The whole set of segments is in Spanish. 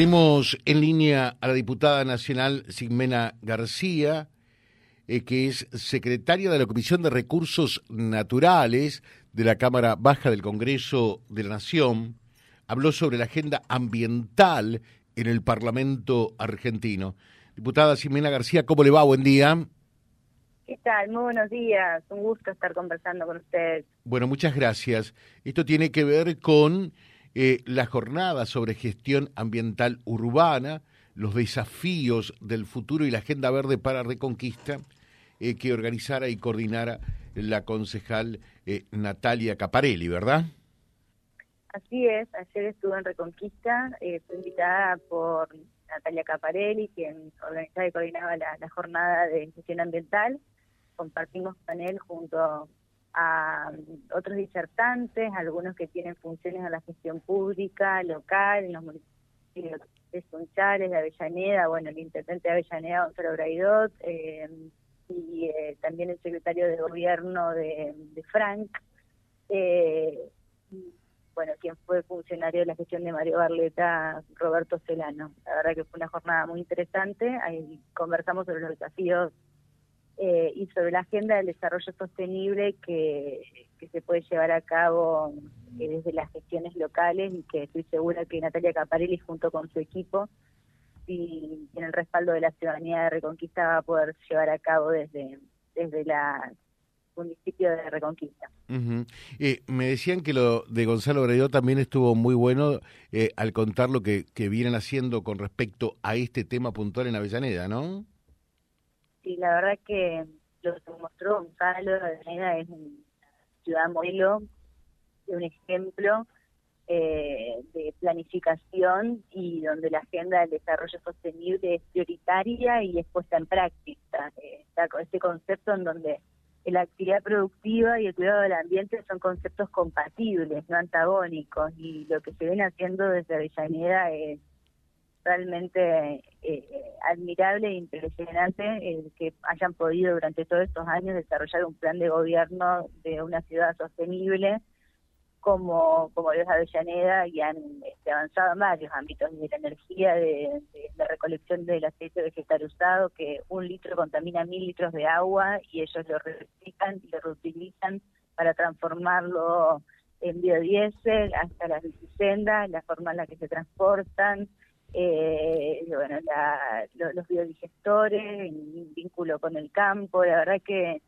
Tenemos en línea a la diputada nacional Sigmena García, eh, que es secretaria de la Comisión de Recursos Naturales de la Cámara Baja del Congreso de la Nación. Habló sobre la agenda ambiental en el Parlamento argentino. Diputada Sigmena García, ¿cómo le va? Buen día. ¿Qué tal? Muy buenos días. Un gusto estar conversando con usted. Bueno, muchas gracias. Esto tiene que ver con eh, la jornada sobre gestión ambiental urbana, los desafíos del futuro y la Agenda Verde para Reconquista, eh, que organizara y coordinara la concejal eh, Natalia Caparelli, ¿verdad? Así es, ayer estuve en Reconquista, fue invitada por Natalia Caparelli, quien organizaba y coordinaba la, la jornada de gestión ambiental. Compartimos panel junto a otros disertantes, algunos que tienen funciones en la gestión pública, local, en los municipios de Sunchales, de Avellaneda, bueno, el intendente de Avellaneda, Gonzalo Braidot, eh, y eh, también el secretario de gobierno de, Frank, eh, bueno, quien fue funcionario de la gestión de Mario Barleta, Roberto Celano. La verdad que fue una jornada muy interesante, ahí conversamos sobre los desafíos eh, y sobre la agenda del desarrollo sostenible que, se puede llevar a cabo eh, desde las gestiones locales y que estoy segura que Natalia Caparelli junto con su equipo y en el respaldo de la ciudadanía de Reconquista va a poder llevar a cabo desde, desde la municipio de Reconquista. Eh, me decían que lo de Gonzalo Bredo también estuvo muy bueno al contar lo que, que vienen haciendo con respecto a este tema puntual en Avellaneda, ¿no? Y la verdad que lo que mostró Gonzalo de es una ciudad modelo, un ejemplo eh, de planificación y donde la agenda del desarrollo sostenible es prioritaria y es puesta en práctica. Eh, está con este concepto en donde la actividad productiva y el cuidado del ambiente son conceptos compatibles, no antagónicos, y lo que se viene haciendo desde Avellaneda es realmente eh, admirable e impresionante el que hayan podido durante todos estos años desarrollar un plan de gobierno de una ciudad sostenible como, como los Avellaneda y han este, avanzado en varios ámbitos, de la energía, de, la recolección del aceite vegetal usado, que un litro contamina mil litros de agua y ellos lo reciclan y lo reutilizan para transformarlo en biodiesel, hasta las bicisendas, la forma en la que se transportan, eh, bueno, los biodigestores, en vínculo con el campo, la verdad que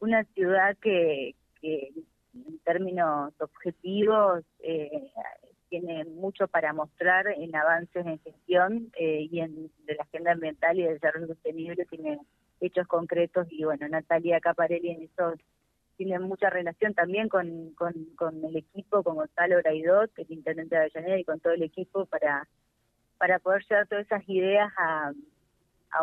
una ciudad que, en términos objetivos eh, tiene mucho para mostrar en avances en gestión eh, y en de la agenda ambiental y de desarrollo sostenible tiene hechos concretos y bueno, Natalia Caparelli en eso tiene mucha relación también con, con, con el equipo, con Gonzalo Braidot, el intendente de Avellaneda y con todo el equipo para para poder llevar todas esas ideas a,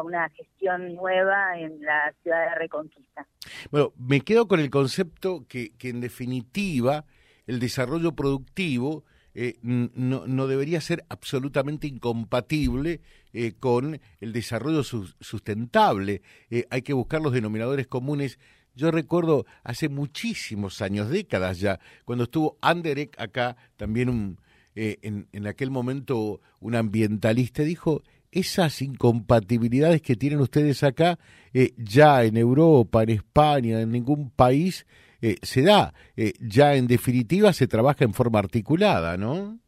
una gestión nueva en la ciudad de Reconquista. Bueno, me quedo con el concepto que, que en definitiva el desarrollo productivo eh, no, no, debería ser absolutamente incompatible eh, con el desarrollo sustentable. Eh, hay que buscar los denominadores comunes. Yo recuerdo hace muchísimos años, décadas ya, cuando estuvo Anderek acá, también un, eh, en, en aquel momento un ambientalista dijo, esas incompatibilidades que tienen ustedes acá, eh, ya en Europa, en España, en ningún país eh, se da. ya en definitiva se trabaja en forma articulada, ¿no?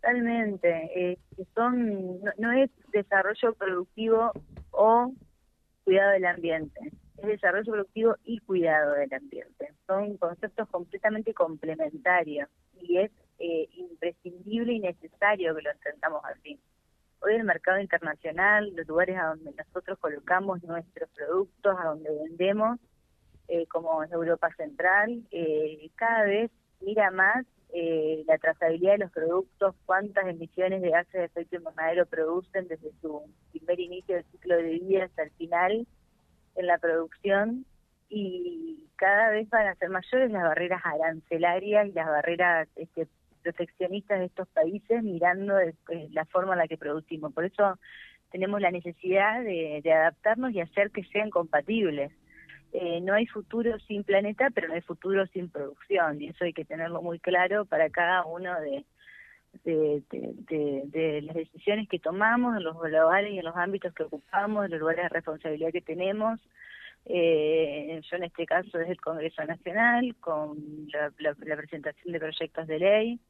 Totalmente. son, no, es desarrollo productivo o cuidado del ambiente. Es desarrollo productivo y cuidado del ambiente. Son conceptos completamente complementarios y es eh, imprescindible y necesario que lo entendamos así. Hoy el mercado internacional, los lugares a donde nosotros colocamos nuestros productos, a donde vendemos, eh, como en Europa Central, eh, cada vez mira más la trazabilidad de los productos, cuántas emisiones de gases de efecto invernadero producen desde su primer inicio del ciclo de vida hasta el final en la producción y cada vez van a ser mayores las barreras arancelarias y las barreras este, proteccionistas de estos países mirando la forma en la que producimos. Por eso tenemos la necesidad de, adaptarnos y hacer que sean compatibles. Eh, no hay futuro sin planeta, pero no hay futuro sin producción, y eso hay que tenerlo muy claro para cada uno de, de, de, las decisiones que tomamos en los lugares y en los ámbitos que ocupamos, en los lugares de responsabilidad que tenemos. Eh, yo en este caso desde el Congreso Nacional, con la, presentación de proyectos de ley,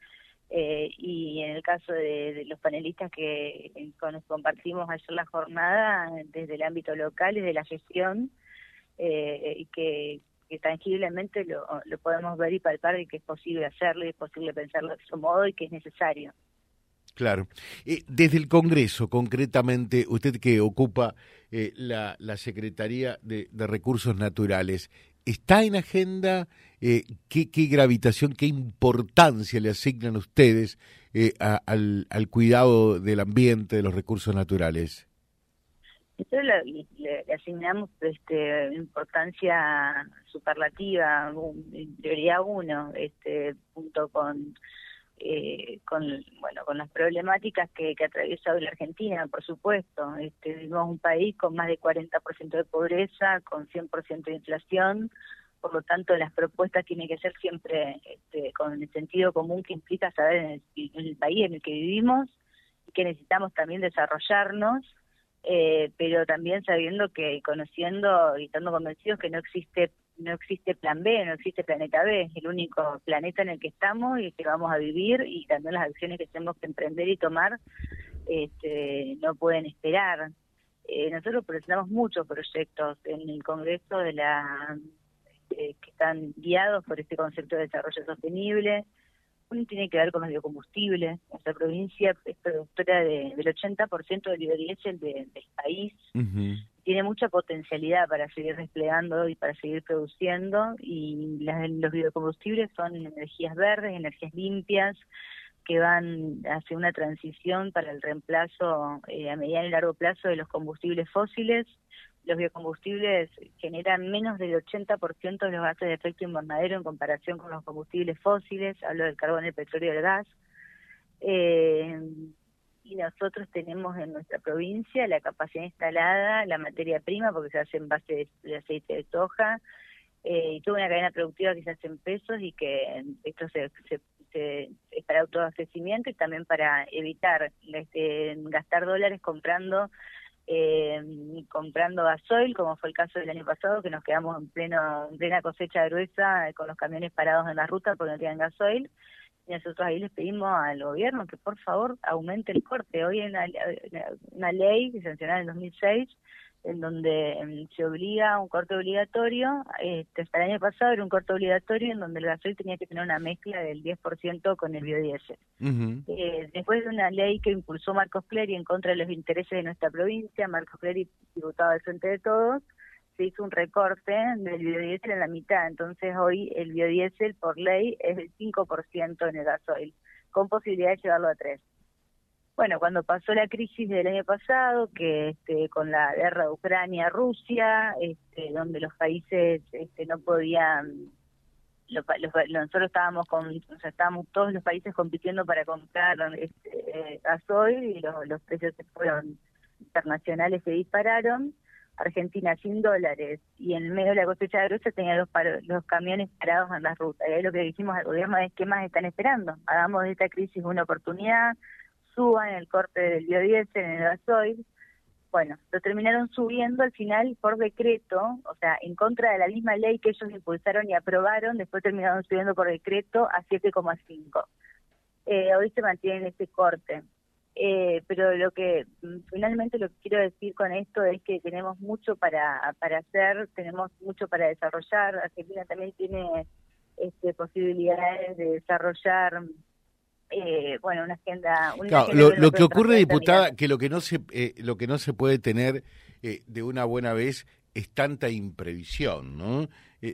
eh, y en el caso de, los panelistas que con los compartimos ayer la jornada desde el ámbito local y de la gestión, eh, y que, tangiblemente lo, lo podemos ver y palpar y que es posible hacerlo y es posible pensarlo de ese modo y que es necesario. Claro. Eh, desde el Congreso, concretamente, usted que ocupa eh, la, la, Secretaría de, Recursos Naturales, ¿está en agenda eh, qué, qué, gravitación, qué importancia le asignan ustedes al, al cuidado del ambiente, de los recursos naturales? Nosotros le, asignamos este, importancia superlativa, prioridad uno, este, junto con, eh, con, bueno, con las problemáticas que, que atraviesa hoy la Argentina, por supuesto. Este, vivimos un país con más de 40% de pobreza, con 100% de inflación, por lo tanto las propuestas tienen que ser siempre este, con el sentido común que implica saber en el, en el país en el que vivimos y que necesitamos también desarrollarnos eh, pero también sabiendo que conociendo y estando convencidos que no existe no existe plan B, no existe planeta B, es el único planeta en el que estamos y que vamos a vivir y también las acciones que tenemos que emprender y tomar este, no pueden esperar. Eh, nosotros presentamos muchos proyectos en el Congreso de la eh, que están guiados por este concepto de desarrollo sostenible, uno tiene que ver con los biocombustibles. Nuestra provincia es productora de, del 80% del biodiesel del país. Tiene mucha potencialidad para seguir desplegando y para seguir produciendo. Y los biocombustibles son energías verdes, energías limpias, que van hacia una transición para el reemplazo eh, a mediano y largo plazo de los combustibles fósiles los biocombustibles generan menos del 80% de los gases de efecto invernadero en comparación con los combustibles fósiles, hablo del carbón, el petróleo y el gas. Eh, y nosotros tenemos en nuestra provincia la capacidad instalada, la materia prima, porque se hace en base de, aceite de soja, eh, y toda una cadena productiva que se hace en pesos y que esto se, se, es para autoabastecimiento y también para evitar este, gastar dólares comprando eh, comprando gasoil, como fue el caso del año pasado, que nos quedamos en, pleno, plena cosecha gruesa con los camiones parados en la ruta porque no tenían gasoil. Y nosotros ahí les pedimos al gobierno que por favor aumente el corte. Hoy hay una, una ley sancionó en el 2006 en donde em, se obliga a un corte obligatorio, este, hasta el año pasado era un corte obligatorio en donde el gasoil tenía que tener una mezcla del 10% con el biodiesel. eh, después de una ley que impulsó Marcos Clery en contra de los intereses de nuestra provincia, Marcos Clery, diputado del Frente de Todos, se hizo un recorte del biodiesel en la mitad, entonces hoy el biodiesel por ley es del 5% en el gasoil, con posibilidad de llevarlo a 3%. Bueno, cuando pasó la crisis del año pasado, que este, con la guerra de Ucrania-Rusia, este, donde los países este, no podían, nosotros estábamos con, o sea, estábamos todos los países compitiendo para comprar este, gasoil y los, los precios se fueron internacionales se dispararon. Argentina sin dólares y en medio de la cosecha de gruesa tenía los, los camiones parados en las rutas. Y ahí lo que dijimos al gobierno es, ¿qué más están esperando? Hagamos de esta crisis una oportunidad, suban el corte del biodiesel en el gasoil. Bueno, lo terminaron subiendo al final por decreto, o sea, en contra de la misma ley que ellos impulsaron y aprobaron, después terminaron subiendo por decreto a 7,5. Eh, hoy se mantiene este corte. Eh, pero lo que mm, finalmente lo que quiero decir con esto es que tenemos mucho para, para hacer, tenemos mucho para desarrollar. Argentina también tiene este, posibilidades de desarrollar eh, bueno, una agenda. lo, que ocurre, diputada, que lo que no se, eh, lo que no se puede tener eh, de una buena vez es tanta imprevisión, ¿no?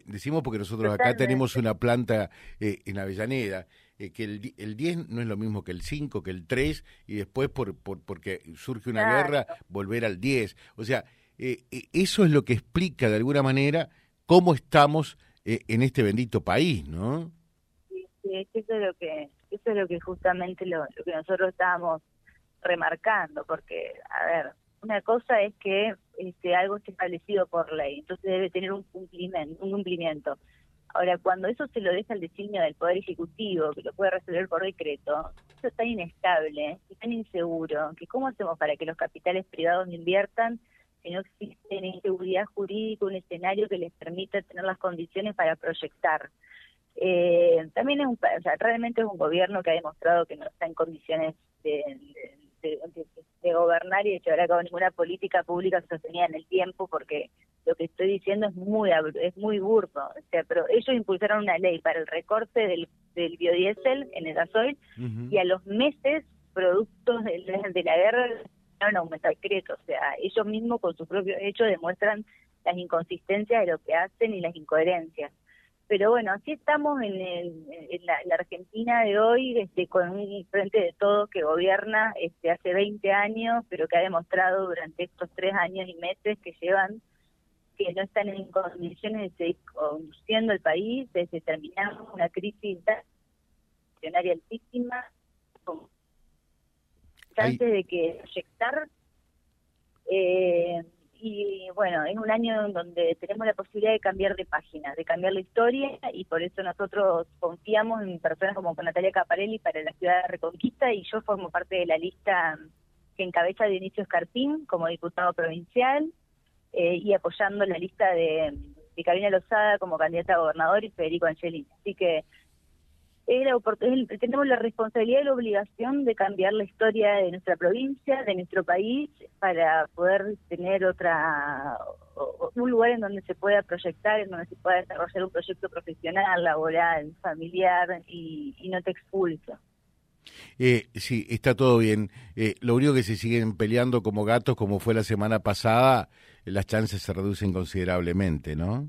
decimos porque nosotros acá tenemos una planta en Avellaneda, que el, el 10 no es lo mismo que el 5, que el 3, y después por, por porque surge una guerra, volver al 10. O sea, eso es lo que explica de alguna manera cómo estamos en este bendito país, ¿no? Sí, eso es lo que eso es lo que justamente lo, que nosotros estábamos remarcando, porque, a ver, una cosa es que este, algo esté establecido por ley, entonces debe tener un cumplimiento, un cumplimiento. Ahora, cuando eso se lo deja al designio del Poder Ejecutivo, que lo puede resolver por decreto, eso es tan inestable y tan inseguro, que ¿cómo hacemos para que los capitales privados inviertan si no existe inseguridad jurídica, un escenario que les permita tener las condiciones para proyectar? Eh, también es un, o sea, realmente es un gobierno que ha demostrado que no está en condiciones de, de, gobernar y de llevar a cabo ninguna política pública sostenida en el tiempo, porque lo que estoy diciendo es muy es muy burdo. O sea, pero ellos impulsaron una ley para el recorte del, del biodiesel en el gasoil y a los meses, productos de, de la guerra, no aumenta el crédito. O sea, ellos mismos con su propio hecho demuestran las inconsistencias de lo que hacen y las incoherencias pero bueno, así estamos en, la, Argentina de hoy, este, con un frente de todo que gobierna este, hace 20 años, pero que ha demostrado durante estos tres años y meses que llevan que no están en condiciones de seguir conduciendo el país, desde terminamos una crisis nacional altísima, antes de que proyectar eh, y bueno, es un año en donde tenemos la posibilidad de cambiar de página, de cambiar la historia y por eso nosotros confiamos en personas como Natalia Caparelli para la ciudad de Reconquista y yo formo parte de la lista que encabeza Dionisio Escarpín como diputado provincial eh, y apoyando la lista de, de Carolina Lozada como candidata a gobernador y Federico Angelini. Así que tenemos la responsabilidad y la obligación de cambiar la historia de nuestra provincia, de nuestro país, para poder tener otra un lugar en donde se pueda proyectar, en donde se pueda desarrollar un proyecto profesional, laboral, familiar y, no te expulso. Eh, sí, está todo bien. Eh, lo único que se siguen peleando como gatos, como fue la semana pasada, las chances se reducen considerablemente, ¿no?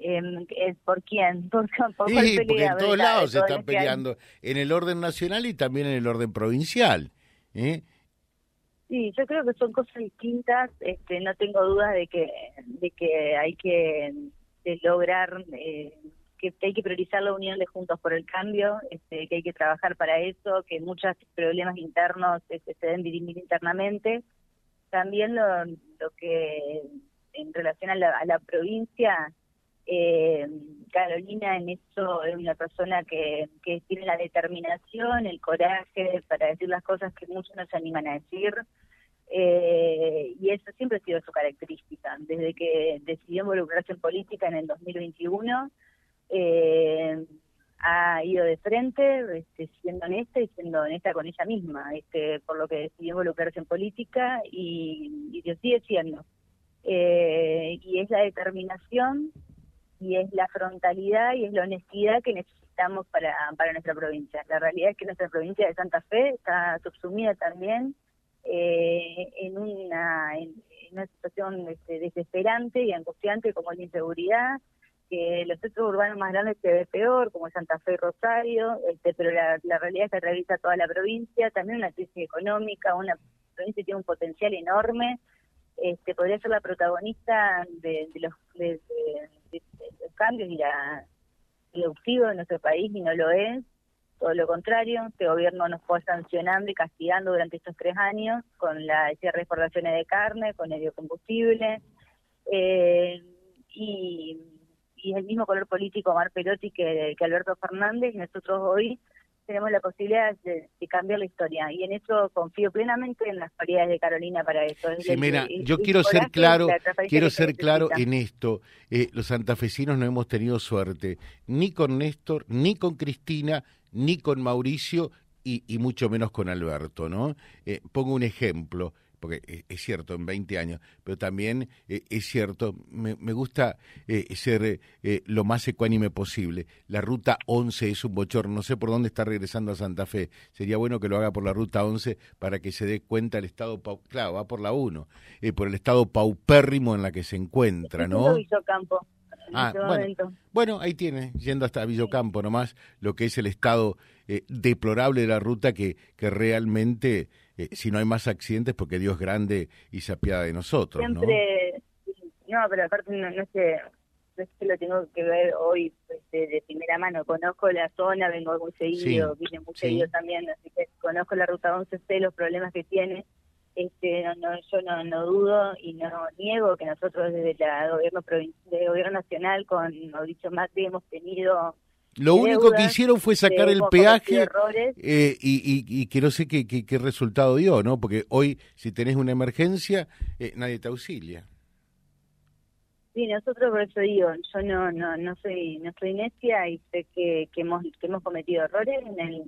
Eh, ¿por quién? ¿Por, sí, porque en todos lados se están peleando, en el orden nacional y también en el orden provincial. ¿eh? Sí, yo creo que son cosas distintas. Este, no tengo dudas de que de que hay que lograr eh, que hay que priorizar la unión de Juntos por el Cambio, este, que hay que trabajar para eso, que muchos problemas internos este, se deben dirimir internamente. También lo, lo que en relación a la, a la provincia eh, Carolina en eso es una persona que, tiene la determinación, el coraje para decir las cosas que muchos no se animan a decir. Eh, y eso siempre ha sido su característica. Desde que decidió involucrarse en política en el 2021, eh, ha ido de frente, este, siendo honesta y siendo honesta con ella misma, este, por lo que decidió involucrarse en política y, y lo sigue siendo. Eh, y es la determinación y es la frontalidad y es la honestidad que necesitamos para, para nuestra provincia. La realidad es que nuestra provincia de Santa Fe está subsumida también eh, en, una, en, una situación este, desesperante y angustiante como la inseguridad, que los centros urbanos más grandes se ve peor, como Santa Fe y Rosario, este, pero la, realidad es que atraviesa toda la provincia, también una crisis económica, una provincia que tiene un potencial enorme, este, podría ser la protagonista de, los, de, los cambios y la productivo de nuestro país y no lo es. Todo lo contrario, este gobierno nos fue sancionando y castigando durante estos tres años con la cierre de exportaciones de carne, con el biocombustible, eh, y, y el mismo color político Mar Perotti que, que Alberto Fernández, y nosotros hoy tenemos la posibilidad de, cambiar la historia y en eso confío plenamente en las cualidades de Carolina para eso. Sí, mira, yo quiero ser claro, quiero ser claro en esto. Eh, los santafesinos no hemos tenido suerte ni con Néstor, ni con Cristina, ni con Mauricio y, y mucho menos con Alberto, ¿no? Eh, pongo un ejemplo porque eh, es cierto, en 20 años, pero también eh, es cierto, me, gusta eh, ser lo más ecuánime posible. La ruta 11 es un bochorno, no sé por dónde está regresando a Santa Fe. Sería bueno que lo haga por la ruta 11 para que se dé cuenta el estado, claro, va por la 1, por el estado paupérrimo en la que se encuentra, ¿no? Ah, bueno, bueno, ahí tiene, yendo hasta Villocampo nomás, lo que es el estado deplorable de la ruta que, que realmente eh, si no hay más accidentes porque Dios es grande y se apiada de nosotros, Siempre, ¿no? pero aparte no, no, sé, no sé lo tengo que ver hoy este, de primera mano, conozco la zona, vengo muy seguido, vine muy seguido también, así que conozco la ruta 11, sé los problemas que tiene, Este, no, yo no, no, dudo y no niego que nosotros desde el gobierno de gobierno nacional con Mauricio Macri hemos tenido lo único que hicieron fue sacar el peaje eh, y, y, que no sé qué, qué, resultado dio, ¿no? Porque hoy, si tenés una emergencia, eh, nadie te auxilia. Sí, nosotros por eso digo, yo no no no soy no soy necia y sé que, que hemos que hemos cometido errores en el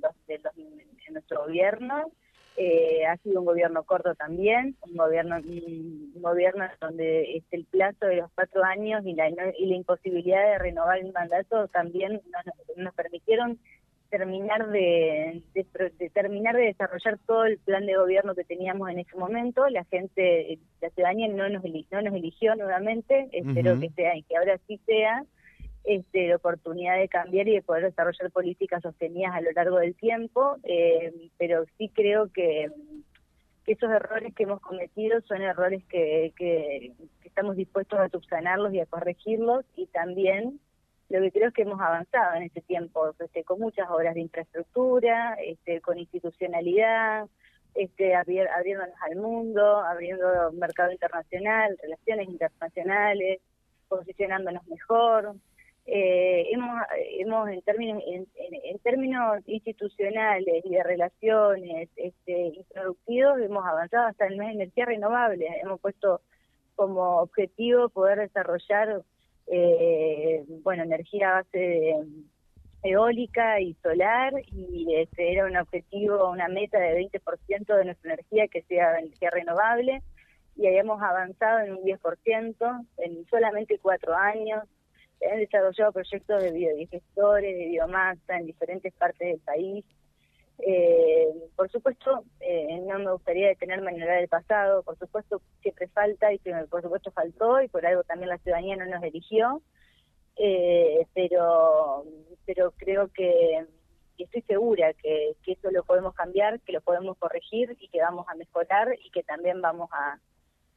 en nuestro gobierno eh, ha sido un gobierno corto también, un gobierno un gobierno donde este, el plazo de los cuatro años y la, y la imposibilidad de renovar el mandato también nos, nos permitieron terminar de, terminar de desarrollar todo el plan de gobierno que teníamos en ese momento. La gente, la ciudadanía no nos, no nos eligió nuevamente, espero que sea y que ahora sí sea este, la oportunidad de cambiar y de poder desarrollar políticas sostenidas a lo largo del tiempo, eh, pero sí creo que, esos errores que hemos cometido son errores que, que, estamos dispuestos a subsanarlos y a corregirlos y también lo que creo es que hemos avanzado en este tiempo, este, con muchas obras de infraestructura, este, con institucionalidad, este, abriéndonos al mundo, abriendo mercado internacional, relaciones internacionales, posicionándonos mejor, eh, hemos, hemos en términos en, términos institucionales y de relaciones este, y productivos hemos avanzado hasta en energía renovable. Hemos puesto como objetivo poder desarrollar eh, bueno energía a base eólica y solar y este era un objetivo una meta de 20% de nuestra energía que sea energía renovable y hayamos avanzado en un 10% en solamente cuatro años han desarrollado proyectos de biodigestores, de biomasa en diferentes partes del país. Eh, por supuesto, eh, no me gustaría detenerme en el pasado, por supuesto siempre falta y por supuesto faltó y por algo también la ciudadanía no nos eligió, eh, pero, pero creo que, y estoy segura que, que eso lo podemos cambiar, que lo podemos corregir y que vamos a mejorar y que también vamos a,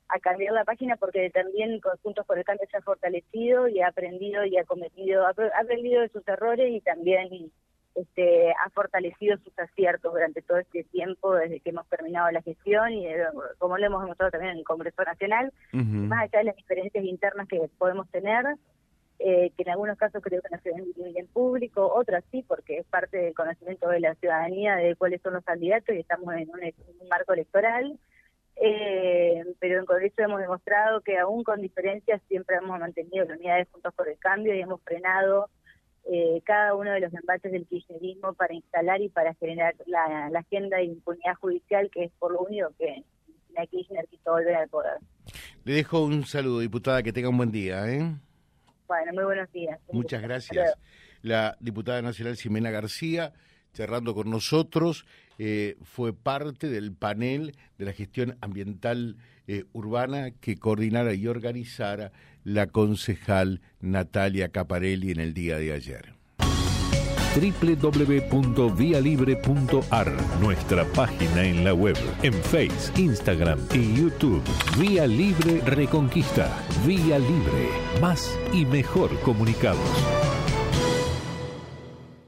a cambiar la página porque también Juntos por el Cambio se ha fortalecido y ha aprendido y ha cometido, ha aprendido de sus errores y también este, ha fortalecido sus aciertos durante todo este tiempo desde que hemos terminado la gestión y eh, como lo hemos demostrado también en el Congreso Nacional, más allá de las diferencias internas que podemos tener, eh, que en algunos casos creo que no se ven en público, otras sí, porque es parte del conocimiento de la ciudadanía de cuáles son los candidatos y estamos en un marco electoral. Eh, pero en Congreso hemos demostrado que aún con diferencias siempre hemos mantenido la unidad de Juntos por el Cambio y hemos frenado eh, cada uno de los embates del kirchnerismo para instalar y para generar la, agenda de impunidad judicial, que es por lo único que la Kirchner quiso volver al poder. Le dejo un saludo, diputada, que tenga un buen día. ¿eh? Bueno, muy buenos días. Muchas gracias. La diputada nacional Ximena García cerrando con nosotros, eh, fue parte del panel de la gestión ambiental eh, urbana que coordinara y organizara la concejal Natalia Caparelli en el día de ayer www.vialibre.ar, nuestra página en la web, en Face, Instagram y YouTube. Vía Libre Reconquista. Vía Libre. Más y mejor comunicados.